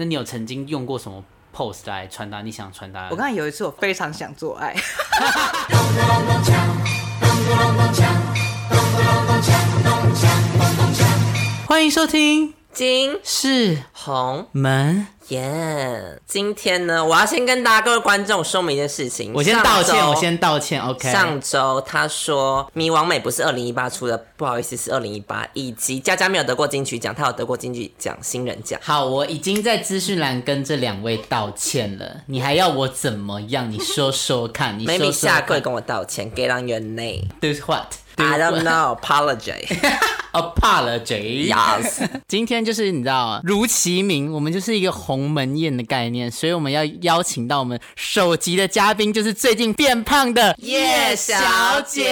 那你有曾经用过什么 pose 来传达你想传达？我刚才有一次我非常想做爱，欢迎收听金是红门。耶今天呢，我要先跟大家各位观众说明一件事情。我先道歉，我先道歉，OK。上周他说迷王美不是二零一八出的，不好意思是二零一八，以及佳佳没有得过金曲奖，他有得过金曲奖新人奖。好，我已经在资讯栏跟这两位道歉了，你还要我怎么样？你说说看，你说 maybe 说下跪。跟我道歉，get on your name。Do what? I don't know, apologize. Apology. Yes. 今天就是你知道，如其名，我们就是一个鸿门宴的概念，所以我们要邀请到我们首集的嘉宾，就是最近变胖的叶小姐。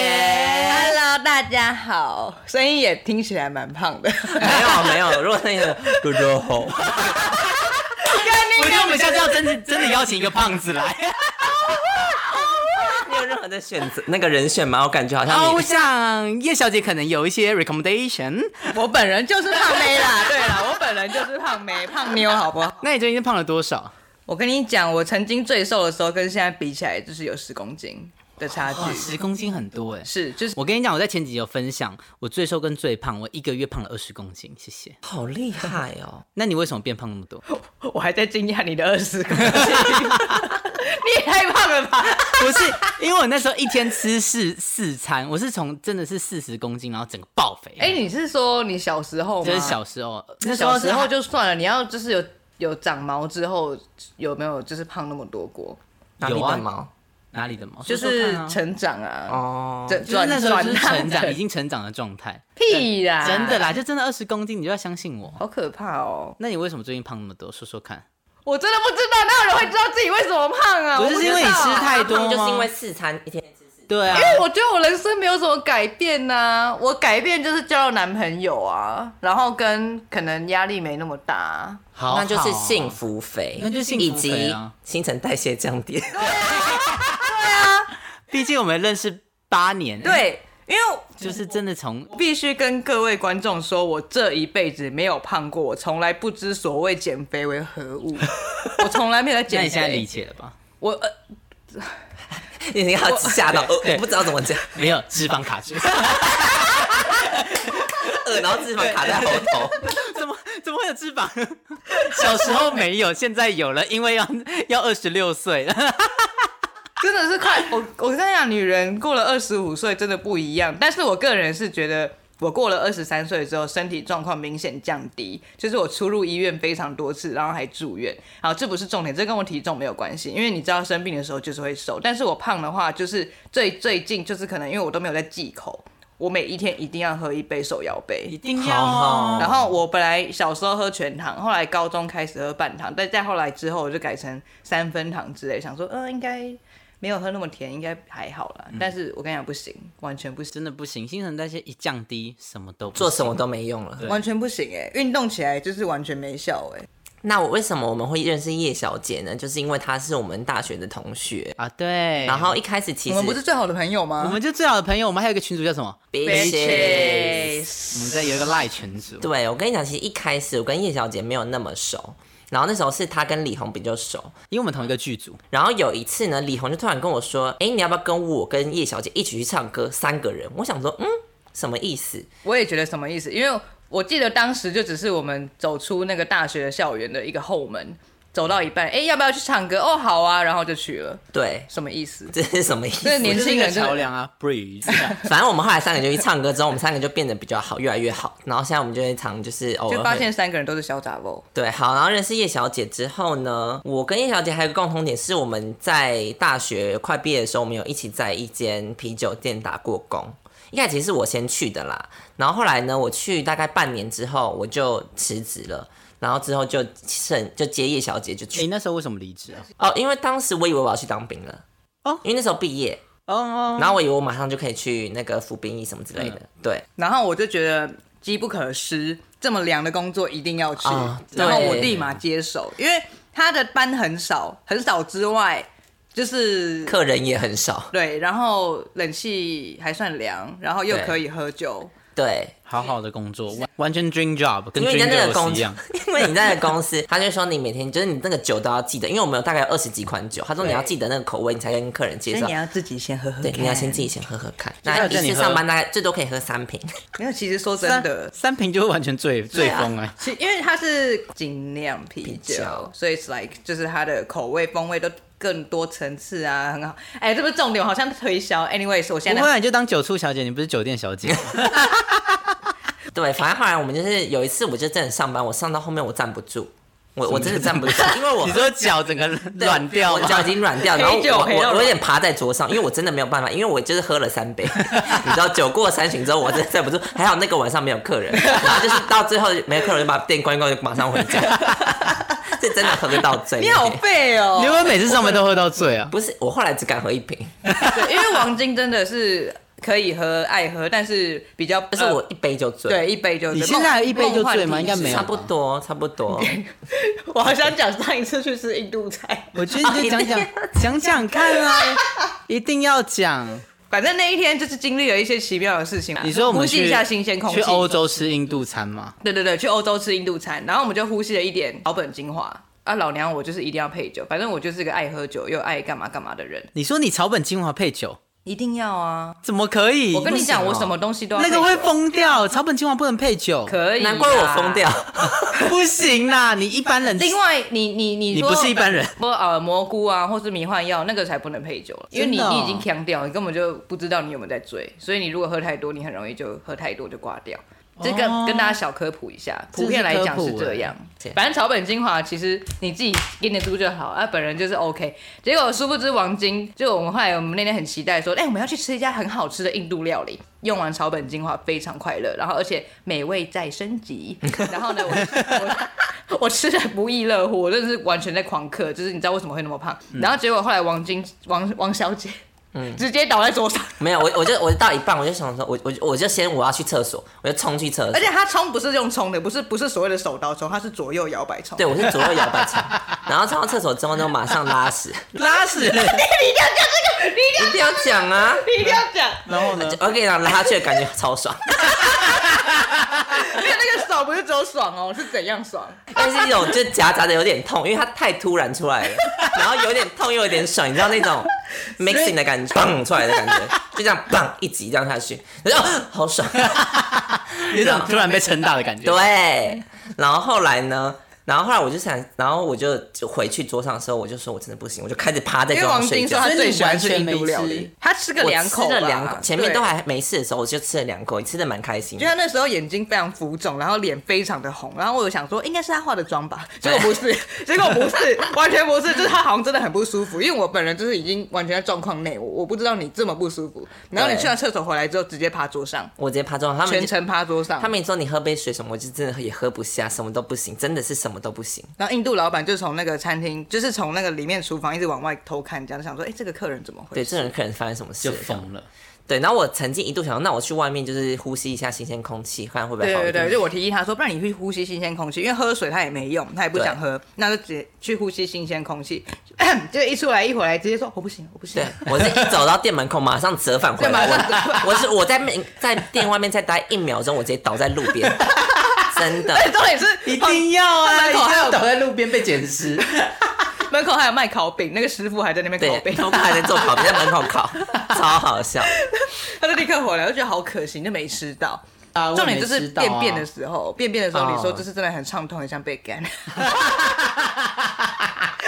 Hello，大家好，声音也听起来蛮胖的。没有没有，如果那个嘟嘟吼，我觉得我们下次要真的真的邀请一个胖子来。任何的选择那个人选吗？我感觉好像哦，我你想叶小姐可能有一些 recommendation。我本人就是胖妹啦，对啦，我本人就是胖妹、胖妞，好不好？那你最近胖了多少？我跟你讲，我曾经最瘦的时候跟现在比起来，就是有十公斤的差，距。十公斤很多哎。是，就是我跟你讲，我在前几集有分享，我最瘦跟最胖，我一个月胖了二十公斤，谢谢。好厉害哦。那你为什么变胖那么多？我还在惊讶你的二十公斤，你也太胖了吧？不是，因为我那时候一天吃四四餐，我是从真的是四十公斤，然后整个爆肥。哎、你是说你小时候吗？就是小时候，那时候是小时候就算了，你要就是有有长毛之后，有没有就是胖那么多过？哪里有啊的毛？哪里的毛？就是成长啊，哦，这就是那时候是成长，已经成长的状态。屁啦，真的啦，就真的二十公斤，你就要相信我。好可怕哦！那你为什么最近胖那么多？说说看。我真的不知道，哪有人会知道自己为什么胖啊？不是因为你吃太多吗？就是因为四餐一天吃四。对啊因，为我觉得我人生没有什么改变呐、我改变就是交到男朋友啊，然后跟可能压力没那么大啊、好，那就是幸。福肥，那就是幸福肥以及啊新陈代谢降低。对啊 毕竟我们认识八年，，对，因为就是真的从必须跟各位观众说，我这一辈子没有胖过，我从来不知所谓减肥为何物，我从来没有在那减你现在理。解了吧？我呃，你你要吓到，我不知道怎么讲，没有脂肪卡住，呃，然后脂肪卡在喉头。怎么怎么会有脂肪？小时候没有，现在有了，因为要要二十六岁了。真的是快，我我跟你讲，女人过了二十五岁真的不一样。但是我个人是觉得，我过了二十三岁之后，身体状况明显降低，就是我出入医院非常多次，然后还住院。好，这不是重点，这跟我体重没有关系，因为你知道生病的时候就是会瘦。但是我胖的话，就是最最近就是可能因为我都没有在忌口，我每一天一定要喝一杯手摇杯，一定要哦然后我本来小时候喝全糖，后来高中开始喝半糖，但再后来之后我就改成三分糖之类，想说呃应该没有喝那么甜，应该还好啦。但是我跟你讲不行，完全不行，真的不行，新陈代谢一降低，什么都不行做什么都没用了。完全不行哎、运动起来就是完全没效哎、那我为什么我们会认识叶小姐呢？就是因为她是我们大学的同学。啊。对，然后一开始其实我实们不是最好的朋友吗？我们就最好的朋友，我们还有一个群主叫什么？bitches。我们在有一个赖群主。对，我跟你讲，其实一开始我跟叶小姐没有那么熟，然后那时候是他跟李红比较熟。因为我们同一个剧组，然后有一次呢，李红就突然跟我说：“哎，你要不要跟我跟叶小姐一起去唱歌？三个人。”我想说，嗯，什么意思？我也觉得什么意思，因为我记得当时就只是我们走出那个大学的校园的一个后门，走到一半，哎、要不要去唱歌？哦，好啊，然后就去了，对，什么意思？这是什么意思？这年轻人桥梁啊，breeze。反正我们后来三个就去唱歌之后，我们三个就变得比较好，越来越好。然后现在我们就会常就是偶尔就发现三个人都是小杂货。对，好，然后认识叶小姐之后呢，我跟叶小姐还有个共同点是我们在大学快毕业的时候，我们有一起在一间啤酒店打过工。一开始其实是我先去的啦，然后后来呢，我去大概半年之后我就辞职了，然后之后就剩就接叶小姐就你去那时候为什么离职啊？哦，因为当时我以为我要去当兵了哦。因为那时候毕业，哦哦，然后我以为我马上就可以去那个服兵役什么之类的，对，然后我就觉得机不可失，这么凉的工作一定要去，啊然后我立马接手，因为他的班很少，很少之外，就是客人也很少，对，然后冷气还算凉，然后又可以喝酒，对，好好的工作，完完全 dream job，跟你在 dream 那个公一样。因为你在那个公司，他就说你每天就是你那个酒都要记得，因为我们有大概有二十几款酒，他说你要记得那个口味，你才跟客人介绍所以你。要自己先喝喝对，看你要先自己先喝喝看。那一次上班大概最多可以喝三瓶。没有，其实说真的，三瓶就会完全醉醉疯了。其因为它是精酿啤啤酒酒，所以 it's like 就是它的口味风味都更多层次啊，很好。哎，这不是重点，我好像推销。Anyways，我现在不会啊，你就当酒醋小姐，你不是酒店小姐。对，反正后来我们就是有一次，我就真的上班，我上到后面我站不住，我我真的站不住，因为我 你说脚整个对软掉吗？我脚已经软掉，然后我我我有点趴在桌上，因为我真的没有办法，因为我就是喝了三杯，你知道酒过三巡之后，我真的站不住，还好那个晚上没有客人，然后就是到最后没有客人就把店关一关，就马上回家，这真的喝不到醉。你好废哦你会不会每次上班都喝到醉啊？不是，我后来只敢喝一瓶，对，因为王晶真的是可以喝、爱喝，但是比较但是我一杯就醉，对一杯就你现在一杯就醉吗应该没有差不多差不多。我好想讲上一次去吃印度菜，我觉得你就讲讲 讲讲看啊，一定要讲。反正那一天就是经历了一些奇妙的事情啦。你说我们去呼吸一下新鲜空气，去欧洲吃印度餐吗？对对对，去欧洲吃印度餐，然后我们就呼吸了一点草本精华。啊，老娘我就是一定要配酒，反正我就是个爱喝酒又爱干嘛干嘛的人，你说你草本精华配酒，一定要啊！怎么可以？我跟你讲，我什么东西都要那个会疯掉，草本精华不能配酒，可以，难怪我疯掉。不行啦！你一般人另外，你你你你不是一般人，不呃蘑菇啊，或是迷幻药，那个才不能配酒了，因为你哦你已经呛掉，你根本就不知道你有没有在醉，所以你如果喝太多，你很容易就喝太多就挂掉。这个哦跟大家小科普一下，普遍来讲是这样欸。反正草本精华其实你自己给你的猪就好，啊，本人就是 OK。结果殊不知王晶，就我们后来我们那天很期待说，哎、我们要去吃一家很好吃的印度料理。用完草本精华非常快乐，然后而且美味再升级。然后呢，我 我我吃的不亦乐乎，我真的是完全在狂嗑，就是你知道为什么会那么胖。然后结果后来王晶王王小姐。直接倒在桌上，没有，我我就我就到一半，我就想说，我我我就先我要去厕所，我就冲去厕所而。且他冲不是用冲的，不是不是所谓的手刀冲，他是左右摇摆冲。对，我是左右摇摆冲，然后冲到厕所之后就，马上拉屎，拉屎，你一定要讲啊！你一定要讲，然后呢？我跟你讲，拉下去的感觉超爽，因为那个手不是只有爽哦，是怎样爽？但是一种就夹杂的有点痛，因为它太突然出来了，然后有点痛又有点爽，你知道那种 mixing 的感觉，砰出来的感觉，就这样砰一集这样下去，然后哦 好爽。有一种突然被撑大的感觉。对，然后后来呢？然后后来我就想，然后我就就回去桌上的时候，我就说我真的不行，我就开始趴在因为桌上睡觉。王晶说。他最喜欢吃印所以你完全没度料理。吃，他吃个两口吧，吃了两口，前面都。还没事的时候，我就吃了两口，吃的蛮开心就的。他那时候眼睛非常浮肿，然后脸非常的红，然后我就想说应该是他化的妆吧，结果不是，结果不是，完全不是，就是他好像真的很不舒服，因为我本人就是已经完全在状况内，我我不知道你这么不舒服，然后你去完厕所回来之后直接趴桌上，我直接趴桌上，他们全程趴桌上，他们说你喝杯水什么，我就真的也喝不下，什么都不行，真的是什么都不行。然后印度老板就从那个餐厅，就是从那个里面厨房一直往外偷看，这样想说，哎、这个客人怎么回对，事？这人客人发生什么事就疯了。对，然后我曾经一度想说，那我去外面就是呼吸一下新鲜空气，看会不会好一点。对对对，就我提议他说，不然你去呼吸新鲜空气，因为喝水他也没用，他也不想喝，那就直接去呼吸新鲜空气。就一出来一回来，直接说我不行，我不行对。，我是一走到店门口，马上折返回对马来。上折返我我是我在面在店外面再待一秒钟，我直接倒在路边，真的。重点是一定要啊！门口还有倒在路边被捡尸。门口还有卖烤饼，那个师傅还在那边烤对，饼，他还在做烤饼，在门口烤，超好笑。他就立刻回来，我觉得好可惜，就没吃到。啊重点就是便便的，时候，便便的时候，哦你说这是真的很畅通，很像被干。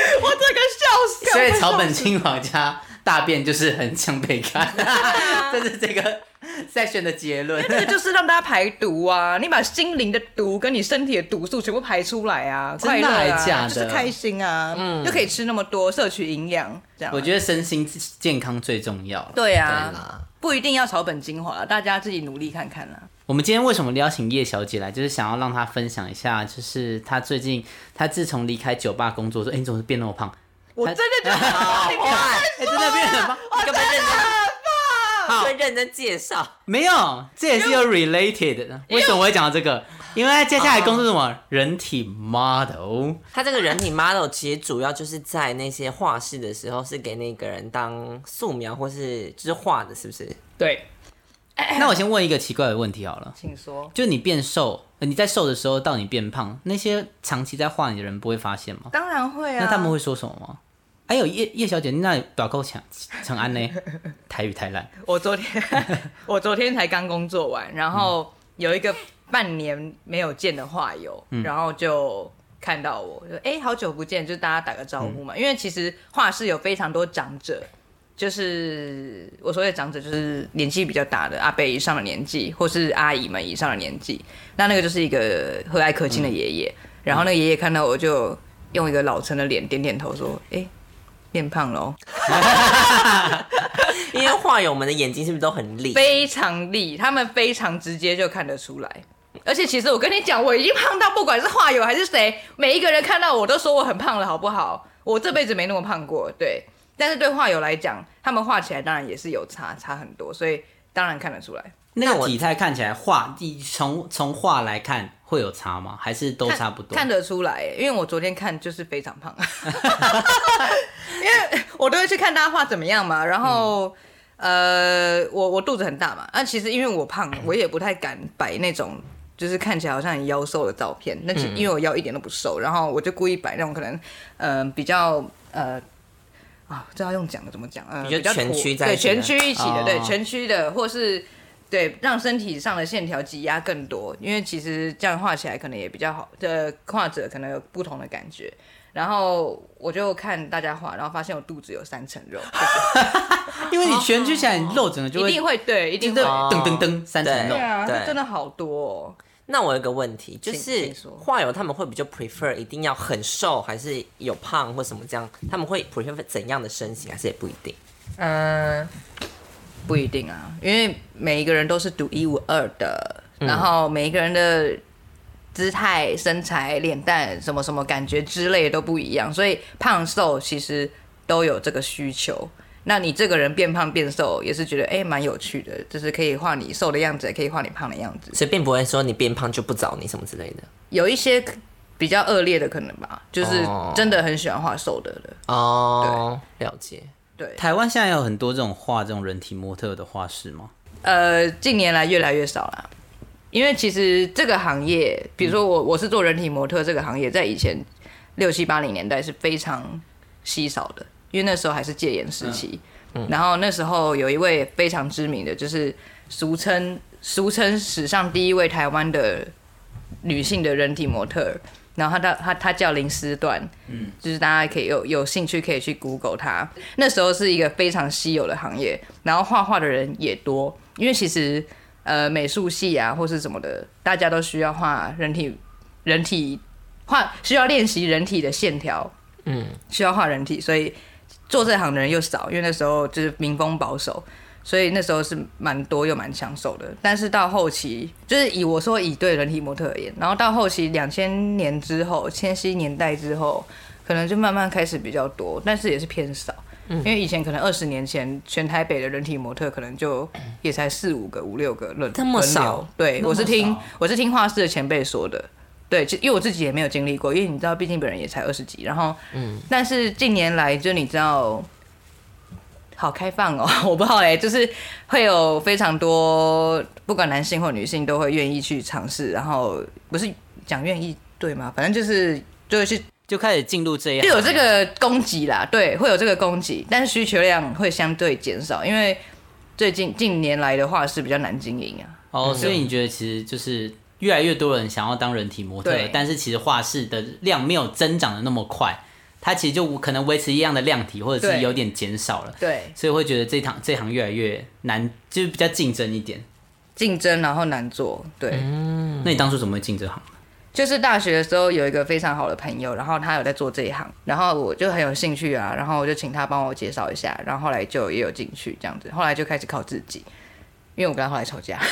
我这个笑死，所以草本精华加大便就是很像被看，这是这个 section 的结论。这个就是让大家排毒啊！你把心灵的毒跟你身体的毒素全部排出来啊，快乐啊还假的就是开心啊，嗯，又可以吃那么多，摄取营养，这样。我觉得身心健康最重要了。对对啊，啦，不一定要草本精华，大家自己努力看看啦。我们今天为什么邀请叶小姐来，就是想要让她分享一下，就是她最近，她自从离开酒吧工作说，哎、你怎么变那么胖？我真的觉得好坏，哎、真的变很胖？你干嘛认真？会 认真介绍。没有，这也是有 related 的。为什么我会讲到这个？因为她接下来工作是什么？人体 model。他这个人体 model 其实主要就是在那些画室的时候，是给那个人当素描或是就是画的，是不是？对。那我先问一个奇怪的问题好了，请说。就你变瘦，呃你在瘦的时候到你变胖，那些长期在画你的人不会发现吗？当然会啊。那他们会说什么吗？还有叶叶小姐，你那短扣强长安呢？台语太烂，我昨天 我昨天才刚工作完，然后有一个半年没有见的画友，然后就看到我，就哎、好久不见，就大家打个招呼嘛。因为其实画室有非常多长者，就是我所谓的长者，就是年纪比较大的阿伯以上的年纪，或是阿姨们以上的年纪。那那个就是一个和蔼可亲的爷爷，然后那个爷爷看到我就用一个老成的脸点点头说：“哎、变胖了哦。”因为画友们的眼睛是不是都很利？非常利，他们非常直接就看得出来。而且其实我跟你讲，我已经胖到不管是画友还是谁，每一个人看到我都说我很胖了，好不好？我这辈子没那么胖过，对。但是对画友来讲，他们画起来当然也是有差，差很多，所以当然看得出来。那个体态看起来画，从从画来看会有差吗？还是都差不多？看得出来，因为我昨天看就是非常胖，因为我都会去看大家画怎么样嘛，然后。呃，我我肚子很大嘛，那、其实因为我胖，我也不太敢摆那种就是看起来好像很腰瘦的照片。那其因为我腰一点都不瘦，然后我就故意摆那种可能，呃，比较呃啊，这要用讲的怎么讲？呃，比较全区在一起的全区一起的，对哦全区的，或是对让身体上的线条挤压更多，因为其实这样画起来可能也比较好，的画者可能有不同的感觉。然后我就看大家画，然后发现我肚子有三层肉，因为你全区起来，你肉整个就会一定会对，一定就会。噔噔噔三层肉对。啊，真的好多、哦。那我有个问题，就是请说画友他们会比较 prefer 一定要很瘦，还是有胖或什么这样？他们会 prefer 怎样的身形，还是也不一定？嗯，不一定啊，因为每一个人都是独一无二的，嗯然后每一个人的姿态、身材、脸蛋什么什么感觉之类都不一样，所以胖瘦其实都有这个需求。那你这个人变胖变瘦，也是觉得哎蛮、有趣的，就是可以画你瘦的样子，也可以画你胖的样子。所以并不会说你变胖就不找你什么之类的。有一些比较恶劣的可能吧，就是哦真的很喜欢画瘦的的。哦，了解。对，台湾现在有很多这种画这种人体模特的画室吗？呃，近年来越来越少了，因为其实这个行业，比如说我我是做人体模特这个行业，在以前六七八零年代是非常稀少的，因为那时候还是戒严时期。嗯。然后那时候有一位非常知名的，就是俗称俗称史上第一位台湾的女性的人体模特，然后她的她她叫林思段，嗯，就是大家可以有有兴趣可以去 Google 她。那时候是一个非常稀有的行业，然后画画的人也多，因为其实呃美术系啊或是什么的，大家都需要画人体人体画需要练习人体的线条，嗯，需要画人体，所以做这行的人又少，因为那时候就是民风保守，所以那时候是蛮多又蛮抢手的。但是到后期，就是以我说以对人体模特而言，然后到后期两千年之后，千禧年代之后，可能就慢慢开始比较多，但是也是偏少。因为以前可能二十年前，全台北的人体模特可能就也才四五个、五六个轮这么少对，我是听我是听画室的前辈说的。对，就因为我自己也没有经历过，因为你知道，毕竟本人也才二十几，然后，嗯，但是近年来，就你知道，好开放哦，我不知道哎，就是会有非常多，不管男性或女性都会愿意去尝试，然后不是讲愿意对吗？反正就是就是就开始进入这样就有这个供给啦，对，会有这个供给，但是需求量会相对减少，因为最近近年来的话是比较难经营啊。哦，所以你觉得其实就是越来越多人想要当人体模特，但是其实画室的量没有增长的那么快，它其实就可能维持一样的量体，或者是有点减少了，对，所以会觉得这行这行越来越难，就是比较竞争一点。竞争然后难做，对。嗯那你当初怎么会进这行？就是大学的时候有一个非常好的朋友，然后他有在做这一行，然后我就很有兴趣啊，然后我就请他帮我介绍一下，然后后来就也有进去这样子，后来就开始靠自己，因为我跟他后来吵架。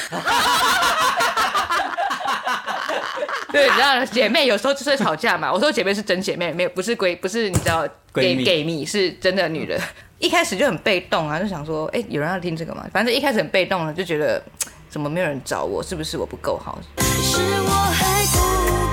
对，你知道姐妹有时候就是吵架嘛。我说姐妹是真姐妹，没有不是闺，不是你知道给闺蜜给蜜是真的女人。一开始就很被动啊，就想说，哎、有人要听这个吗？反正一开始很被动了，就觉得怎么没有人找我，是不是我不够好？是我还不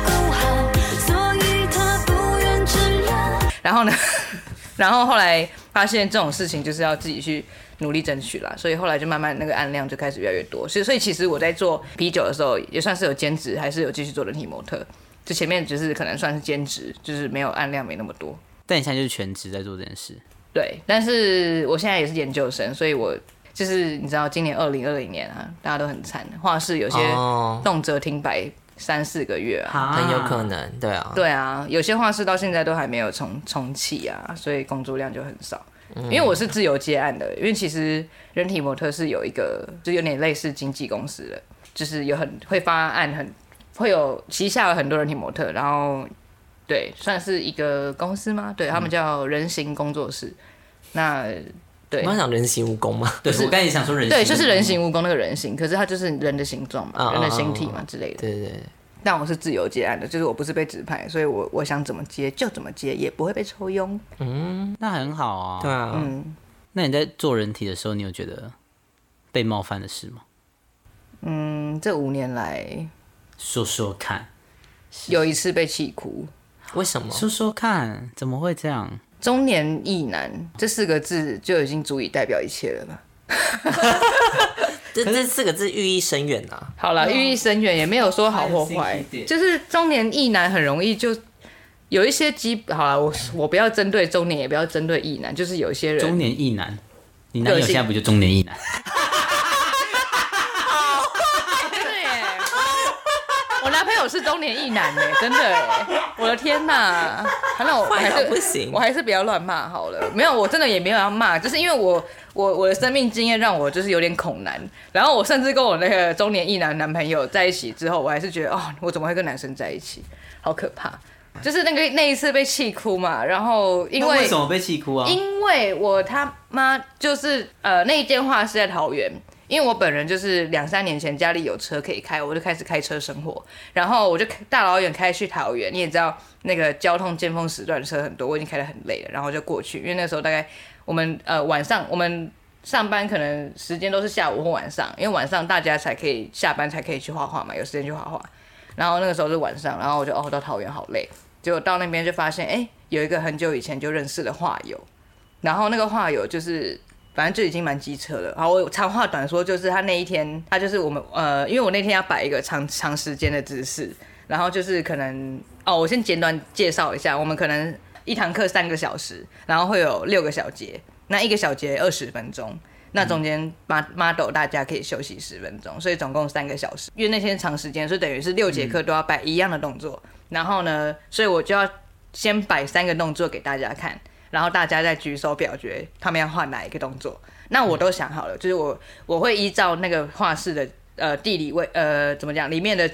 够好，所以他不愿承认。然后呢，然后后来发现这种事情就是要自己去努力争取啦，所以后来就慢慢那个案量就开始越来越多。所以所以其实我在做啤酒的时候，也算是有兼职，还是有继续做人体模特。就前面只是可能算是兼职，就是没有案量没那么多。但你现在就是全职在做这件事，对，但是我现在也是研究生，所以我就是你知道，今年二零二零年啊，大家都很惨，画室有些哦动辄停摆三四个月啊。很有可能，对啊，对啊，有些画室到现在都还没有重重启啊，所以工作量就很少。因为我是自由接案的，因为其实人体模特是有一个，就有点类似经纪公司的，就是有很会发案，很会有旗下有很多人体模特，然后对，算是一个公司吗？对他们叫人形工作室。那对我刚想人形蜈蚣嘛，对我刚才也想说人对，就是人形蜈蚣那个人形，可是它就是人的形状嘛，嗯人的形体嘛之类的。对对对，但我是自由接案的，就是我不是被指派，所以我我想怎么接就怎么接，也不会被抽佣。嗯那很好啊。对啊，嗯，那你在做人体的时候，你有觉得被冒犯的事吗？嗯，这五年来说说看，有一次被气哭。为什么？说说看，怎么会这样？中年异男这四个字就已经足以代表一切了吧？这这四个字寓意深远啊。好了，寓意深远，也没有说好或坏就是中年异男很容易就有一些基。好了，我我不要针对中年，也不要针对异男，就是有一些人中年异男，你男友个现在不就中年异男？对耶，我是中年一男呢，真的哎，我的天哪！反正我我还是不行我还是不要乱骂好了。没有，我真的也没有要骂，就是因为我我我的生命经验让我就是有点恐男，然后我甚至跟我那个中年一男男朋友在一起之后，我还是觉得哦，我怎么会跟男生在一起，好可怕。就是那个那一次被气哭嘛，然后因为为什么被气哭啊？因为我他妈就是呃那一间画是在桃园，因为我本人就是两三年前家里有车可以开，我就开始开车生活，然后我就大老远开去桃园，你也知道那个交通尖峰时段车很多，我已经开得很累了，然后就过去，因为那时候大概我们呃晚上我们。上班可能时间都是下午或晚上，因为晚上大家才可以下班才可以去画画嘛，有时间去画画。然后那个时候是晚上，然后我就哦到桃园好累，结果到那边就发现哎有一个很久以前就认识的画友，然后那个画友就是，反正就已经蛮机车了。好，我长话短说，就是他那一天，他就是我们呃，因为我那天要摆一个长长时间的姿势，然后就是可能哦，我先简短介绍一下，我们可能一堂课三个小时，然后会有六个小节，那一个小节二十分钟。那中间 model 大家可以休息十分钟，所以总共三个小时。因为那天长时间，所以等于是六节课都要摆一样的动作。然后呢，所以我就要先摆三个动作给大家看，然后大家再举手表决他们要画哪一个动作。那我都想好了，就是我我会依照那个画室的呃地理位呃怎么讲里面的。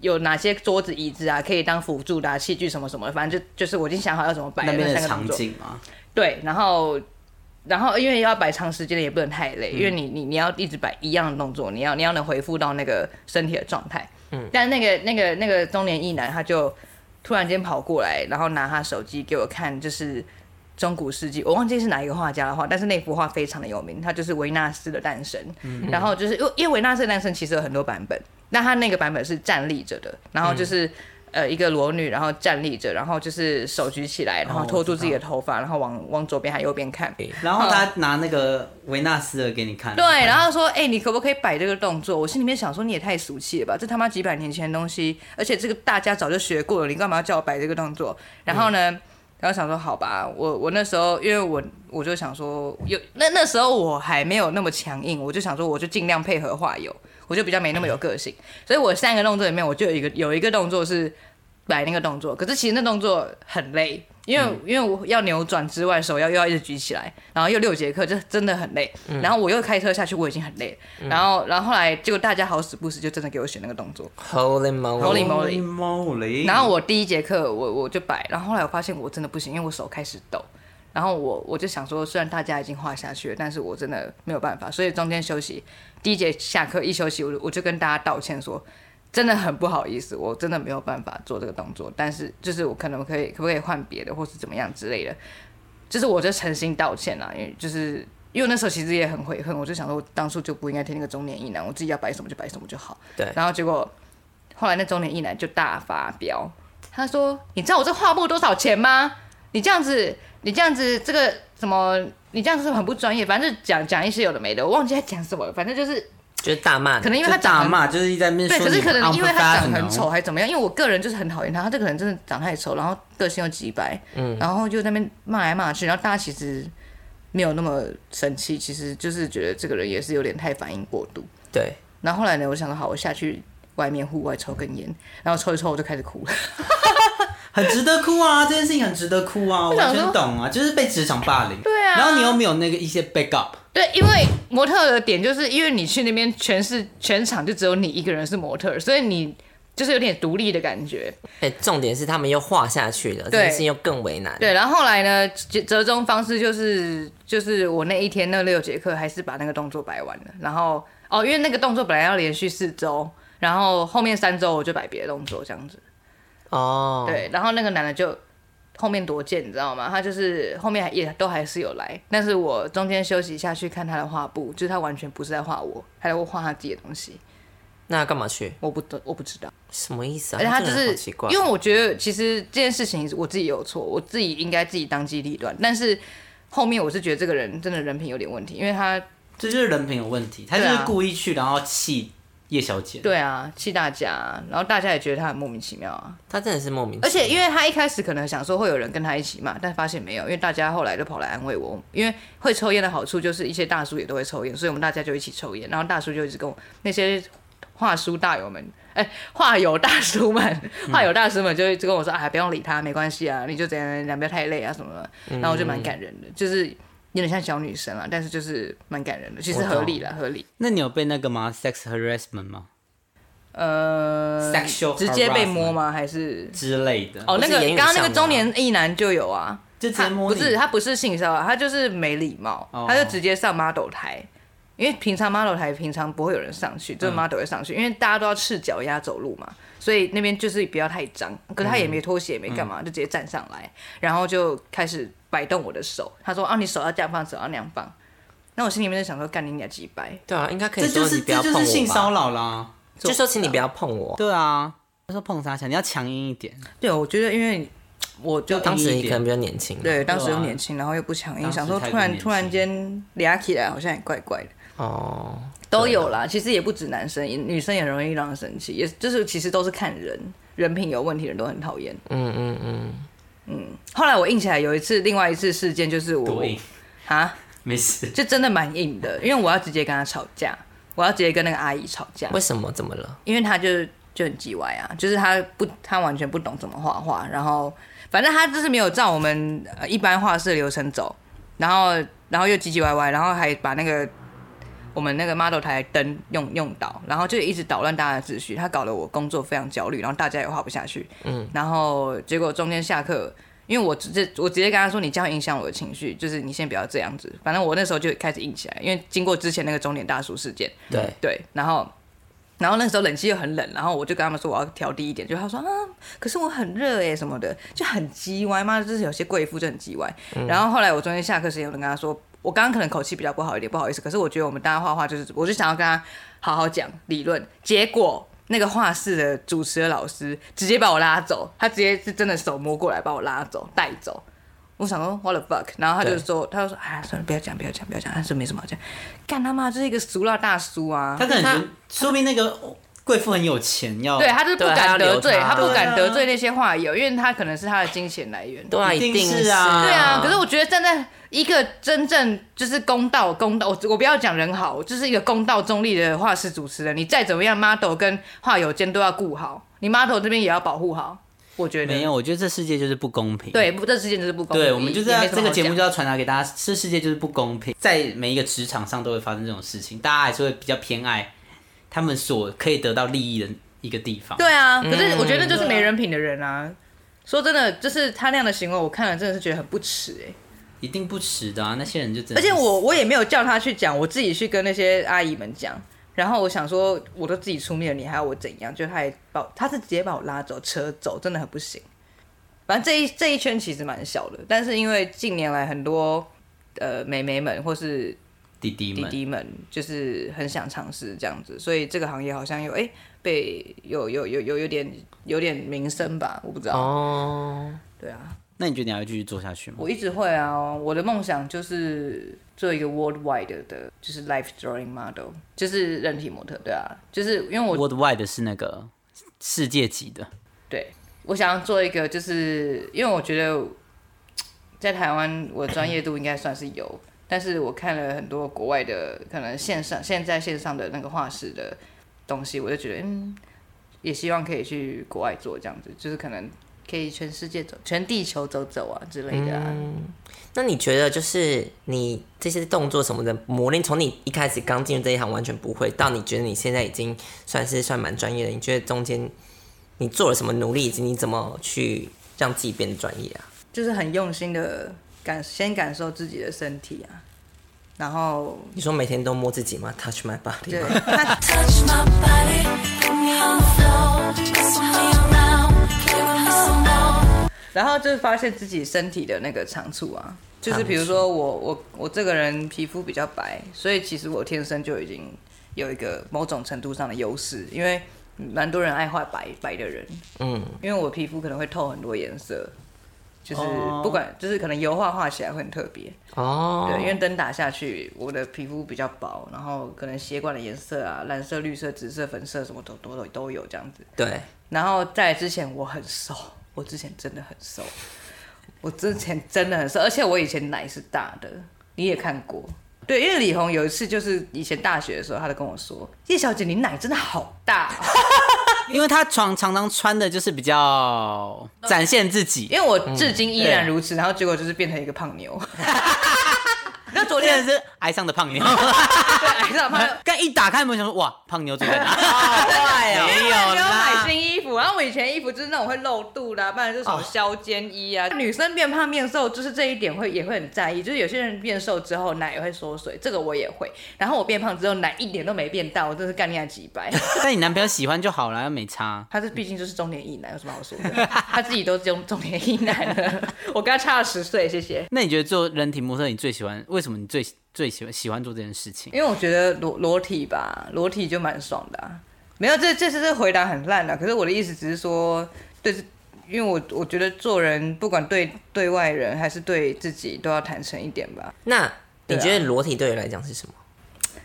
有哪些桌子、椅子啊，可以当辅助的、啊、器具什么什么的，反正就就是我已经想好要怎么摆那边的。场景吗？对，然后然后因为要摆长时间的也不能太累，因为你你你要一直摆一样的动作，你要你要能回复到那个身体的状态。嗯，但那个那个那个中年一男他就突然间跑过来，然后拿他手机给我看，就是。中古世纪，我忘记是哪一个画家的画，但是那幅画非常的有名，它就是维纳斯的诞生。嗯然后就是因为因为维纳斯的诞生其实有很多版本，那他那个版本是站立着的，然后就是、呃一个裸女，然后站立着，然后就是手举起来，然后哦拖住自己的头发，然后往往左边还右边看。然后他拿那个维纳斯的给你看，对，然后说，哎、你可不可以摆这个动作？我心里面想说，你也太俗气了吧，这他妈几百年前的东西，而且这个大家早就学过了，你干嘛要叫我摆这个动作？然后呢，然后想说，好吧，我我那时候因为我我就想说，有那那时候我还没有那么强硬，我就想说，我就尽量配合画友，我就比较没那么有个性，所以我三个动作里面，我就有一个有一个动作是摆那个动作，可是其实那动作很累。因为、因为我要扭转之外，手要又要一直举起来，然后又六节课，就真的很累。然后我又开车下去，我已经很累了。然后然后后来结果大家好死不死就真的给我选那个动作。Holy Holy moly！moly moly，然后我第一节课我我就摆，然后后来我发现我真的不行，因为我手开始抖。然后我我就想说，虽然大家已经画下去了，但是我真的没有办法，所以中间休息，第一节下课一休息，我我就跟大家道歉说，真的很不好意思，我真的没有办法做这个动作，但是就是我可能可以可不可以换别的，或是怎么样之类的，就是我就诚心道歉啦，因为就是因为那时候其实也很悔恨，我就想说，我当初就不应该听那个中年一男，我自己要摆什么就摆什么就好。对然后结果后来那中年一男就大发飙，他说：“你知道我这画布多少钱吗？你这样子，你这样子，这个什么你这样是很不专业。反正就讲讲一些有的没的，我忘记他讲什么了，反正就是就是大骂，可能因为他大骂，就是一直在那边对，可是可能因为他长得很丑，还怎么样？因为我个人就是很讨厌他，他这个人真的长太丑，然后个性又极白，嗯，然后就在那边骂来骂去，然后大家其实没有那么生气，其实就是觉得这个人也是有点太反应过度。对，然后后来呢，我想说好，我下去外面户外抽根烟，然后抽一抽我就开始哭了。很值得哭啊，这件事情很值得哭啊，我完全懂啊，就是被职场霸凌。对啊然后你又没有那个一些 backup，对，因为模特的点就是因为你去那边全是全场就只有你一个人是模特，所以你就是有点独立的感觉。哎、重点是他们又画下去了，这件事情又更为难。对，然后后来呢，折折中方式就是就是我那一天那六节课还是把那个动作摆完了，然后哦，因为那个动作本来要连续四周，然后后面三周我就摆别的动作这样子。哦，，对，然后那个男的就后面多贱，你知道吗？他就是后面还也都还是有来，但是我中间休息一下去看他的画布，就是他完全不是在画我，他在画他自己的东西，那干嘛去？我不懂我不知道。什么意思啊？而且他就是奇怪，因为我觉得其实这件事情我自己有错，我自己应该自己当机立断，但是后面我是觉得这个人真的人品有点问题，因为他这就是人品有问题，他就是故意去，然后气叶小姐。对啊气大家，然后大家也觉得他很莫名其妙啊。他真的是莫名其妙，而且因为他一开始可能想说会有人跟他一起骂，但发现没有，因为大家后来就跑来安慰我。因为会抽烟的好处就是一些大叔也都会抽烟，所以我们大家就一起抽烟。然后大叔就一直跟我那些画书大友们，哎、画友大叔们，画友大叔们就会就跟我说，哎，不用理他，没关系啊，你就怎样怎样，不要太累啊什么的。然后我就蛮感人的，就是有点像小女生啊，但是就是蛮感人的，其实合理了，合理。那你有被那个吗？sex harassment 吗呃 Sexual 直接被摸吗？还是？之类的？哦，那个刚刚那个中年一男就有啊，他就直接摸不是他不是性骚扰，他就是没礼貌，哦他就直接上 model 台。因为平常 model 台平常不会有人上去，嗯就是 model 会上去，因为大家都要赤脚丫走路嘛，所以那边就是不要太脏。可是他也没脱鞋，也没干嗯嘛，就直接站上来，然后就开始摆动我的手。他说：“啊，你手要这样放，手要那样放。”那我心里面就想说：“干你俩几掰。对啊，应该可以这就是说你不要这就是碰我骚扰啦。就说请你不要碰我。对啊，他说碰啥墙，你要强硬一点。”对，我觉得因为我就当时你可能比较年轻，，对当时又年轻，然后又不强硬，当时想说突然突然间俩起来，好像也怪怪的。哦，都有啦，其实也不止男生，也女生也容易让人生气，也就是其实都是看人，人品有问题的人都很讨厌。嗯嗯嗯，后来我硬起来有一次，另外一次事件就是我多硬，啊，没事。就真的蛮硬的，因为我要直接跟他吵架，我要直接跟那个阿姨吵架，为什么？怎么了？因为他就就很叽歪啊，就是他不他完全不懂怎么画画，然后反正他就是没有照我们呃一般画室的流程走，然后然后又唧唧歪歪，然后还把那个我们那个 model 台灯用用倒，然后就一直捣乱大家的秩序，他搞得我工作非常焦虑，然后大家也画不下去，嗯，然后结果中间下课。因为我直接我直接跟他说，你这样影响我的情绪，就是你先不要这样子。反正我那时候就开始硬起来，因为经过之前那个中年大叔事件，对，对，然后然后那时候冷气又很冷，然后我就跟他们说我要调低一点，就他说啊，可是我很热哎什么的，就很叽歪妈，就是有些贵妇就很叽歪。然后后来我中间下课时间，我就跟他说，我刚刚可能口气比较不好一点，不好意思，可是我觉得我们大家画画就是，我就想要跟他好好讲理论，结果。那个画室的主持的老师直接把我拉走，他直接是真的手摸过来把我拉走带走。我想说 what the fuck，然后他就说，他就说，哎呀，算了，不要讲，不要讲，不要讲，他说没什么好讲。干他妈，就是一个俗辣大叔啊！他可能说不定那个贵妇很有钱，要对他就是不敢得罪，留他他不敢得罪那些画友，因为他可能是他的金钱来源。对啊，一定定是啊对啊，可是我觉得站在一个真正就是公道、公道，我我不要讲人好，我就是一个公道中立的画室主持人，你再怎么样，model 跟画友间都要顾好，你 model 这边也要保护好。我觉得没有。我觉得这世界就是不公平。对，不，这世界就是不公平。对，我们就是这个节目就要传达给大家，这世界就是不公平，在每一个职场上都会发生这种事情，大家还是会比较偏爱他们所可以得到利益的一个地方。对啊，可是我觉得就是没人品的人啊。说真的，就是他那样的行为，我看了真的是觉得很不耻哎、一定不耻的啊，那些人就真的。而且我我也没有叫他去讲，我自己去跟那些阿姨们讲。然后我想说，我都自己出面了，你还要我怎样？就他也把他是直接把我拉走，车走，真的很不行。反正这一这一圈其实蛮小的，但是因为近年来很多呃美眉们或是弟弟们，弟弟们就是很想尝试这样子，所以这个行业好像有哎、被有有有有有点有点名声吧，我不知道。哦，对啊，那你觉得你还会继续做下去吗？我一直会啊，我的梦想就是做一个 worldwide 的，就是 life drawing model，就是人体模特，对啊，就是因为我 Worldwide 是那个世界级的，对。我想要做一个，就是因为我觉得在台湾我的专业度应该算是有，但是我看了很多国外的可能线上现在线上的那个画室的东西，我就觉得嗯，也希望可以去国外做这样子，就是可能可以全世界走，全地球走走啊之类的啊。那你觉得就是你这些动作什么的磨练，从你一开始刚进入这一行完全不会，到你觉得你现在已经算是算蛮专业的，你觉得中间你做了什么努力，以及你怎么去让自己变得专业啊？就是很用心的感，先感受自己的身体啊，然后你说每天都摸自己吗？Touch my body 对. 然后就是发现自己身体的那个长处啊，就是比如说我我我这个人皮肤比较白，所以其实我天生就已经有一个某种程度上的优势，因为蛮多人爱画白白的人，嗯，因为我皮肤可能会透很多颜色，就是哦不管就是可能油画画起来会很特别，哦，对，因为灯打下去，我的皮肤比较薄，然后可能血管的颜色啊，蓝色、绿色、紫色、粉色什么都都都都有这样子。对，然后在之前我很瘦，我之前真的很瘦，我之前真的很瘦，而且我以前奶是大的，你也看过。对，因为李红有一次就是以前大学的时候，他就跟我说：“叶小姐，你奶真的好大、哦。因为他常常常穿的就是比较展现自”己，因为我至今依然如此，然后结果就是变成一个胖妞。那昨天是爱上的胖妞，对，爱上的胖妞？刚一打开门想说哇，胖妞坐在哪？坏哦，没有没有买啦，新衣服，然后我以前衣服就是那种会露肚啦，不然就是什么削肩衣啊。女生变胖变瘦，就是这一点会也会很在意。就是有些人变瘦之后奶也会缩水，这个我也会。然后我变胖之后奶一点都没变大，我真是干练几百。但你男朋友喜欢就好了，又没差。他是毕竟就是中年一男，有什么好说的？他自己都中中年一男了，我跟他差了十岁，谢谢。那你觉得做人体模特，你最喜欢？为什么你最最喜欢喜欢做这件事情？因为我觉得裸裸体吧，裸体就蛮爽的、啊。没有，这这次这回答很烂的、可是我的意思只是说，对，因为我我觉得做人不管对对外人还是对自己，都要坦诚一点吧。那你觉得裸体对你来讲是什么？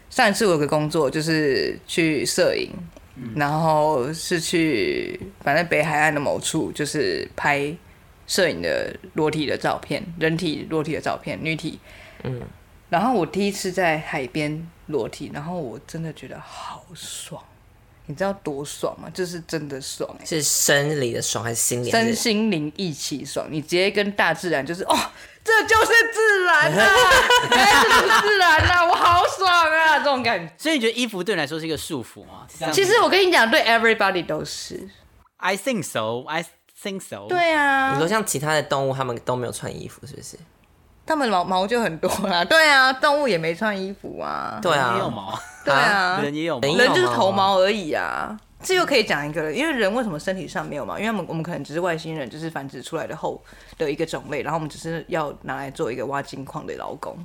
上一次我有个工作就是去摄影，然后是去反正北海岸的某处，就是拍摄影的裸体的照片，人体裸体的照片，女体。嗯，然后我第一次在海边裸体，然后我真的觉得好爽，你知道多爽吗？就是真的爽哎、是生理的爽还是心理？还身心灵一起爽，你直接跟大自然就是哦，这就是自然啊，哎 这就是自然啊，我好爽啊，这种感觉。所以你觉得衣服对你来说是一个束缚吗？其实我跟你讲，对 everybody 都是。I think so, I think so。，对啊你，说像其他的动物，他们都没有穿衣服，是不是？他们毛毛就很多啦。对啊，动物也没穿衣服啊。对啊也有啊，毛，对啊，人也有毛人。人就是头毛而已啊。这又可以讲一个了，因为人为什么身体上没有毛？因为我们我们可能只是外星人，就是繁殖出来的后的一个种类，然后我们只是要拿来做一个挖金矿的劳工。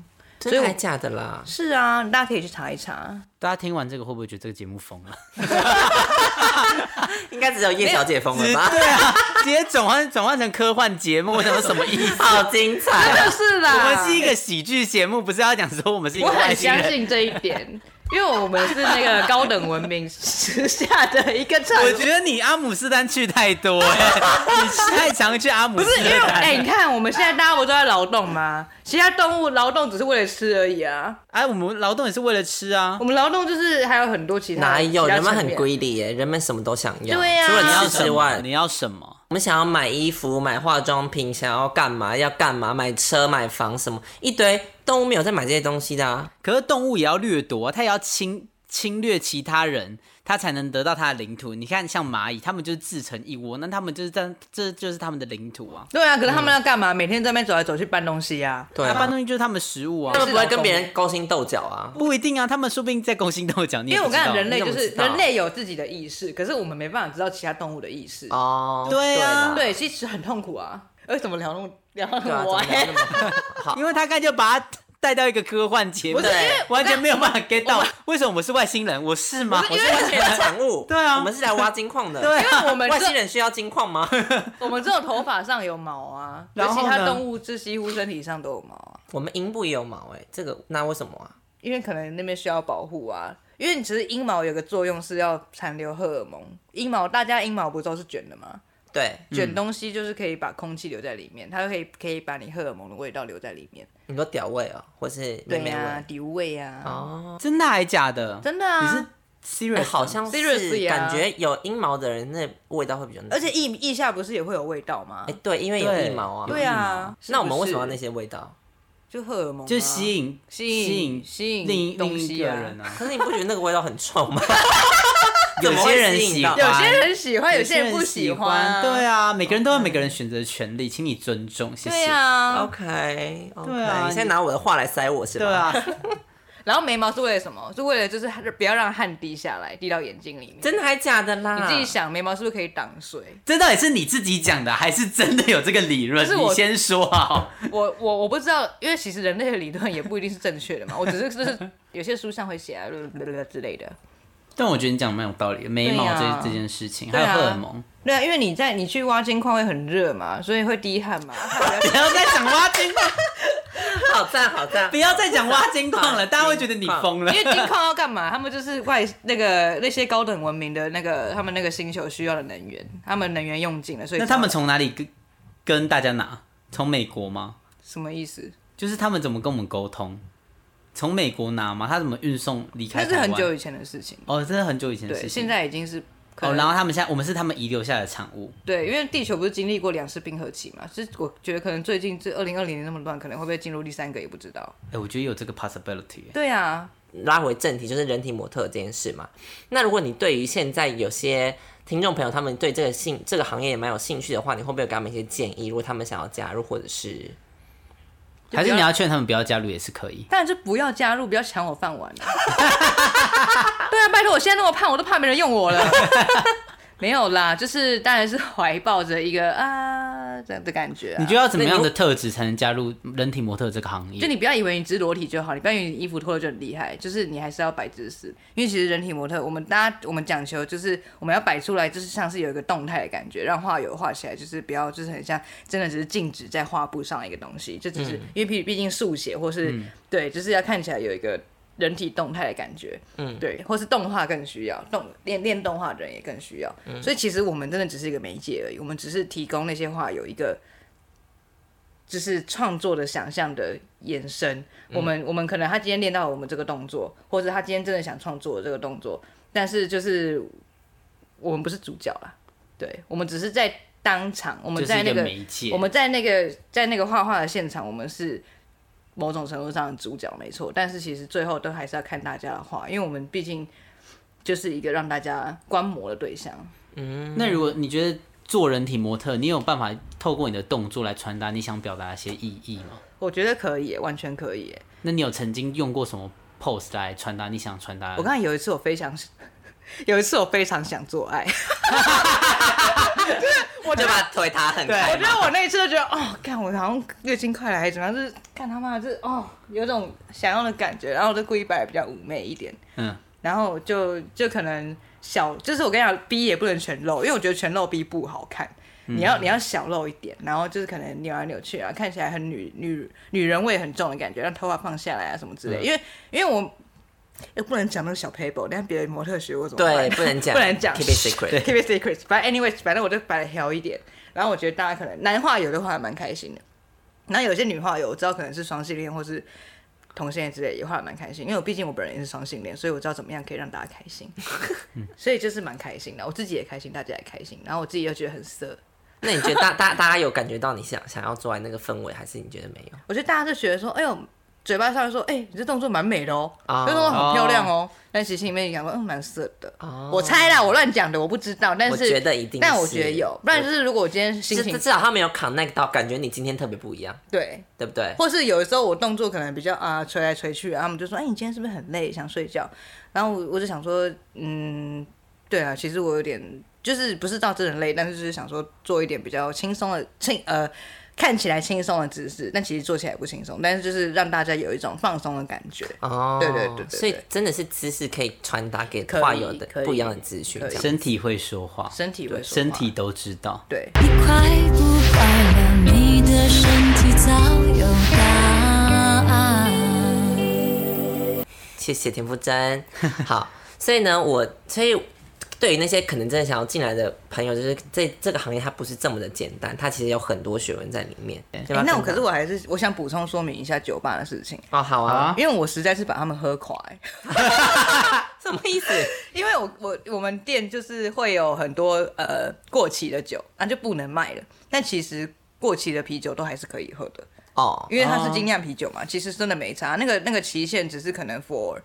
所以我真的还假的啦？是啊，大家可以去查一查。大家听完这个会不会觉得这个节目疯了？应该只有叶小姐疯了吧？对啊，直接转换转换成科幻节目，我想说什么意思？好精彩啊！是啦，我们是一个喜剧节目，不是要讲说我们是一我个我很相。信这一点，因为我们是那个高等文明时下的一个产物。我觉得你阿姆斯丹去太多哎、你太常去阿姆斯不是因为 哎、丹。你看我们现在大家不都在劳动吗？其他动物劳动只是为了吃而已啊。哎，我们劳动也是为了吃啊我。们劳动就是还有很多其他哪有人们很层面 greedy 耶？人们什么都想要，对啊除了你要吃之外？，你要什么？我们想要买衣服、买化妆品，想要干嘛？要干嘛，买车、买房什么？一堆，动物没有在买这些东西的啊。可是动物也要掠夺，它也要侵侵略其他人，它才能得到它的领土。你看，像蚂蚁，它们就是自成一窝，那它们就是在这就是它们的领土啊。对啊，可是他们要干嘛？每天在那边走来走去搬东西啊。对啊搬，东西就是它们的食物啊他。们不会跟别人勾心斗角啊。不一定啊，他们说不定在勾心斗角。因为我跟你讲，也不知道人类就是人类有自己的意识，可是我们没办法知道其他动物的意识。哦，对啊对，其实很痛苦啊。为什么聊那么聊那么歪？因为他刚才就把它带到一个科幻节目，完全没有办法 get 到为什么我们是外星人？我是吗？我是外星人的产物。对啊我们是来挖金矿的。对啊因为我们外星人需要金矿吗？我们这种头发上有毛啊，其他动物这几乎身体上都有毛啊，我们阴部也有毛哎，这个那为什么啊？因为可能那边需要保护啊。因为其实阴毛有个作用是要残留荷尔蒙，阴毛大家阴毛不都是卷的吗？对，卷东西就是可以把空气留在里面，它可以可以把你荷尔蒙的味道留在里面。你说屌味哦，或是妹妹对呀、味？底味啊，哦，真的还假的？真的啊，你是吗好像啊感觉有阴毛的人那味道会比较浓。而且腋腋下不是也会有味道吗哎，？对，因为有对腋毛啊。对啊，那我们为什么要那些味道？就荷尔蒙啊、就吸引吸引引吸引另一另一东西啊个人啊。可是你不觉得那个味道很臭吗？有些人喜欢，有些人喜欢，有些人不喜喜欢。对，啊，每个人都有每个人选择的权利，请你尊重，谢谢。对啊。OK，对啊你现在拿我的话来塞我是吧？对啊，然后眉毛是为了什么？是为了就是不要让汗滴下来，滴到眼睛里面。真的还假的啦？你自己想，眉毛是不是可以挡水？这到底是你自己讲的，还是真的有这个理论？是我你先说啊。我我我不知道，因为其实人类的理论也不一定是正确的嘛。我只是就是有些书上会写啊之类的。但我觉得你讲的蛮有道理，眉毛这、啊这件事情，还有荷尔蒙。对啊，因为你在你去挖金矿会很热嘛，所以会滴汗嘛。不要再讲挖金矿，好赞好赞，不要再讲挖金矿了，大家会觉得你疯了因。为金矿要干嘛？他们就是外那个那些高等文明的那个他们那个星球需要的能源，他们能源用尽了，所以那他们从哪里跟跟大家拿？从美国吗？什么意思？就是他们怎么跟我们沟通？从美国拿吗？他怎么运送离开台湾？那是很久以前的事情。哦，这是很久以前的事对，情。现在已经是可哦，能然后他们现在我们是他们遗留下来的产物。对，因为地球不是经历过两次冰河期嘛，是我觉得可能最近这二零二零年那么乱，可能会不会进入第三个也不知道。哎、我觉得有这个 possibility 耶。对啊，拉回正题，就是人体模特这件事嘛。那如果你对于现在有些听众朋友，他们对这个兴这个行业也蛮有兴趣的话，你会不会给他们一些建议？如果他们想要加入，或者是还是你要劝他们不要加入也是可以。当然就不要加入，不要抢我饭碗啊！对啊，拜托，我现在那么胖，我都怕没人用我了。没有啦，就是当然是怀抱着一个啊这样的感觉、啊。你觉得要怎么样的特质才能加入人体模特这个行业？就你不要以为你只是裸体就好，你不要以为你衣服脱了就很厉害，就是你还是要摆姿势。因为其实人体模特，我们大家我们讲求就是我们要摆出来，就是像是有一个动态的感觉，让画友画起来就是不要就是很像真的只是静止在画布上一个东西，就只是、因为毕毕竟速写或是、对，就是要看起来有一个。人体动态的感觉，嗯，对，或是动画更需要，动练练动画的人也更需要，所以其实我们真的只是一个媒介而已，我们只是提供那些画有一个就是创作的想象的延伸。我们我们可能他今天练到了我们这个动作，或者他今天真的想创作这个动作，但是就是我们不是主角啦，对，我们只是在当场，我们在那个。我们在那个在那个画画的现场，我们是某种程度上的主角，没错。但是其实最后都还是要看大家的话，因为我们毕竟就是一个让大家观摩的对象。嗯那如果你觉得做人体模特，你有办法透过你的动作来传达你想表达一些意义吗？我觉得可以，完全可以。那你有曾经用过什么 pose 来传达你想传达？我刚才有一次我非常，有一次我非常想做爱，我就把腿打很开我觉得我那一次就觉得，哦，看我好像月经快来还是怎么样，就是看他妈就是哦，有种想要的感觉，然后我就故意摆的比较妩媚一点，嗯，然后就就可能小，就是我跟你讲，B 也不能全露，因为我觉得全露 B 不好看。你要你要小露一点，然后就是可能扭来扭去啊，看起来很女女女人味很重的感觉，让头发放下来啊什么之类。因为因为我又不能讲那个小 paper，等下别人模特学我怎么办？对，不能讲，不能讲 keep it secret。keep it secret。反正 anyways，反正我就摆的小一点，然后我觉得大家可能男画友的话还蛮开心的，然后有些女画友我知道可能是双性恋或是同性恋之类，也画的蛮开心，因为我毕竟我本人也是双性恋，所以我知道怎么样可以让大家开心，所以就是蛮开心的，我自己也开心，大家也开心，然后我自己又觉得很色。那你觉得大大大家有感觉到你想想要做爱那个氛围，还是你觉得没有？我觉得大家就觉得说，哎呦，嘴巴上说，哎、你这动作蛮美的哦，哦这动作很漂亮哦，但其实心里面想说，嗯，蛮色的。我猜啦，我乱讲的，我不知道，但是我觉得一定但我觉得有，不然就是如果我今天心至情至少他没有 connect 到，感觉你今天特别不一样，对，对不对？或是有的时候我动作可能比较啊捶来捶去啊，他们就说，哎、你今天是不是很累，想睡觉？然后我我就想说，嗯，对啊，其实我有点就是不是到真的累，但是就是想说做一点比较轻松的轻呃看起来轻松的姿势，但其实做起来不轻松，但是就是让大家有一种放松的感觉。哦，对对对对对所以真的是姿势可以传达给画友的不一样的资讯，身体会说话，身体会说话身体都知道。对，你快不快乐？你的身体早有答案。谢谢田馥甄。好，所以呢，我所以对于那些可能真的想要进来的朋友，就是这这个行业它不是这么的简单，它其实有很多学问在里面。要不要哎那我可是我还是我想补充说明一下酒吧的事情，哦，好啊，啊因为我实在是把他们喝垮、欸 什么意思？因为我我我们店就是会有很多呃过期的酒，那就不能卖了。但其实过期的啤酒都还是可以喝的，哦，因为它是精酿啤酒嘛，其实真的没差。那个那个期限只是可能 for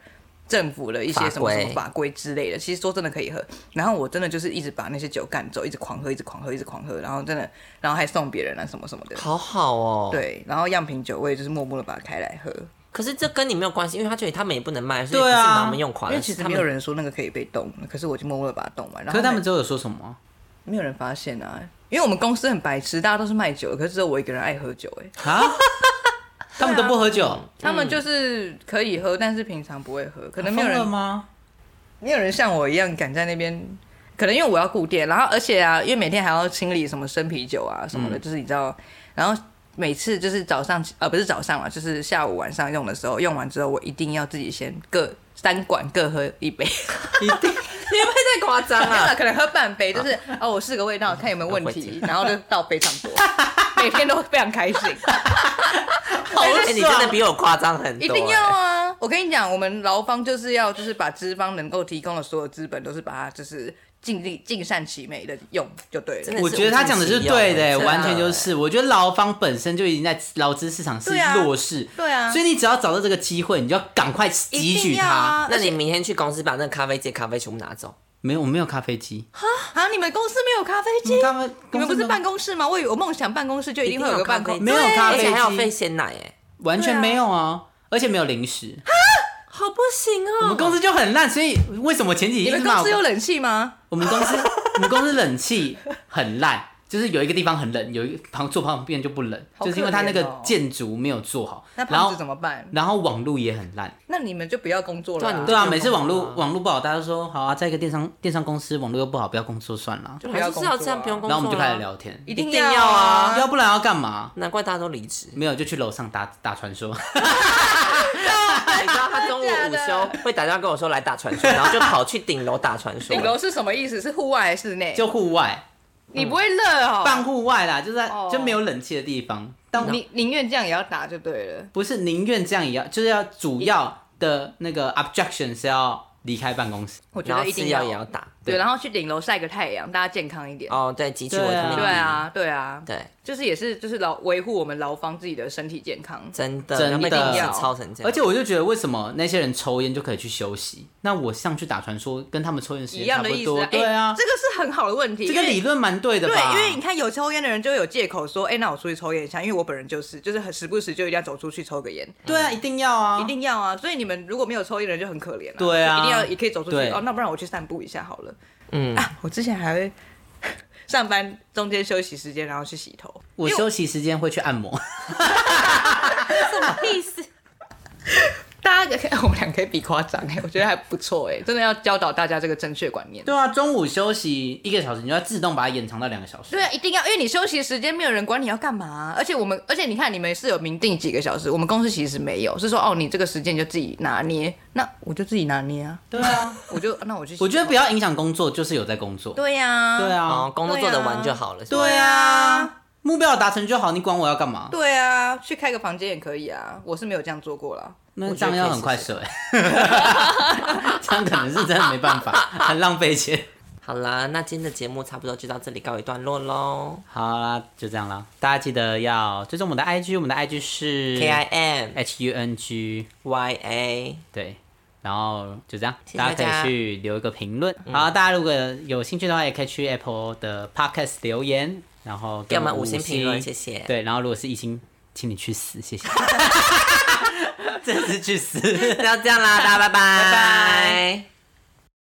政府的一些什么什么法规之类的，其实说真的可以喝。然后我真的就是一直把那些酒干走，一直狂喝，一直狂喝，一直狂喝，然后真的，然后还送别人啊什么什么的。好好哦。，对，然后样品酒我也就是默默的把它开来喝，可是这跟你没有关系，因为他觉得他们也不能卖，所以对啊不是拿他们用垮了。因为其实没有人说那个可以被冻，可是我就默默的把它冻完。然后可是他们之后有说什么？没有人发现啊，因为我们公司很白痴，大家都是卖酒的，可是只有我一个人爱喝酒、哎，啊？他们都不喝酒，他们就是可以喝，但是平常不会喝，可能没有人吗？没有人像我一样敢在那边。可能因为我要顾店，然后而且啊，因为每天还要清理什么生啤酒啊什么的，就是你知道，然后每次就是早上呃不是早上啊，就是下午晚上用的时候，用完之后我一定要自己先各三管各喝一杯，一定 你会不会太夸张没有啦了？可能喝半杯，就是哦我试个味道看有没有问题，然后就倒非常多，每天都非常开心。哎，你真的比我夸张很多。一定要哎啊！我跟你讲，我们劳方就是要就是把资方能够提供的所有资本，都是把它就是尽力尽善其美的用就对了。我觉得他讲的是对的、完全就是。我觉得劳方本身就已经在劳资市场是弱势，对啊所以你只要找到这个机会，你就要赶快汲取它。那你明天去公司把那个咖啡机咖啡全部拿走。没有，我没有咖啡机，啊，你们公司没有咖啡机？咖啡你们不是办公公室吗？我以为我梦想办公室就一定会有个办公，没有咖啡而且还有机费鲜奶，哎，完全没有啊，而且没有零食。好不行哦。我们公司就很烂，所以为什么前几你们天一直骂我？公司有冷气吗？我们公司我们公司冷气很烂，就是有一个地方很冷，有一个旁坐旁边就不冷，好就是因为它那个建筑没有做好，那胖然后子怎么办？然后网路也很烂。那你们就不要工作了啊。对啊每次网络网络不好，大家都说好啊，在一个电商电商公司网络又不好，不要工作算了。就不要工作啊还是要这样，不用工作。然后我们就开始，聊天，一定一定要啊要不然要干嘛？难怪大家都离职。没有就去楼上打打传说，你知道他中午午休会打电话跟我说来打传说，然后就跑去顶楼打传说。顶楼是什么意思？是户外还是室内？就户外你不会热哦？办户外啦，就是在哦就没有冷气的地方。但宁宁愿这样也要打就对了。不是宁愿这样也要，就是要主要的那个 objection 是要离开办公室。我觉然后吃得一定要也要打。对，然后去顶楼晒个太阳，大家健康一点。哦，对，汲取维对啊他命 D。对啊，对啊，对，就是也是就是劳维护我们劳方自己的身体健康。真的，真的要。而且我就觉得，为什么那些人抽烟就可以去休息，那我上去打传说，跟他们抽烟的时一间差不多。样的意思啊，对啊，哎这个是很好的问题。这个理论蛮对的对，因为你看有抽烟的人就会有借口说，哎、那我出去抽烟一下，因为我本人就是，就是很时不时就一定要走出去抽个烟，对啊，一定要啊，一定要啊。所以你们如果没有抽烟的人就很可怜啊。对啊一定要也可以走出去哦。那不然我去散步一下好了。嗯，啊，我之前还会 上班中间休息时间，然后去洗头。我休息时间会去按摩。什么意思？大家可以，我们俩可以比夸张哎，我觉得还不错哎，真的要教导大家这个正确观念。对啊，中午休息一个小时，你就要自动把它延长到两个小时。对啊，一定要，因为你休息时间没有人管你要干嘛、而且我们，而且你看你们是有明定几个小时，我们公司其实没有，是说哦，你这个时间你就自己拿捏，那我就自己拿捏啊，对啊，我就那我就，我觉得不要影响工作，就是有在工作。对呀、对啊哦，，工作做得完就好了。对啊，目标达成就好，你管我要干嘛？对啊，去开个房间也可以啊，我是没有这样做过啦。那这样要很快试试舍哎，这样可能是真的没办法，很浪费钱。好啦，那今天的节目差不多就到这里告一段落喽。好啦，就这样了，大家记得要追踪我们的 IG，我们的 IG 是 K I M H U N G，Y A，对。然后就这样，谢谢大家可大家以去留一个评论。好，大家如果有兴趣的话，也可以去 Apple 的 Podcast 留言，然后五给我们五星评论，谢谢。对，然后如果是一星，请你去死，谢谢。真是去死。那就这样啦，大家拜拜，拜拜。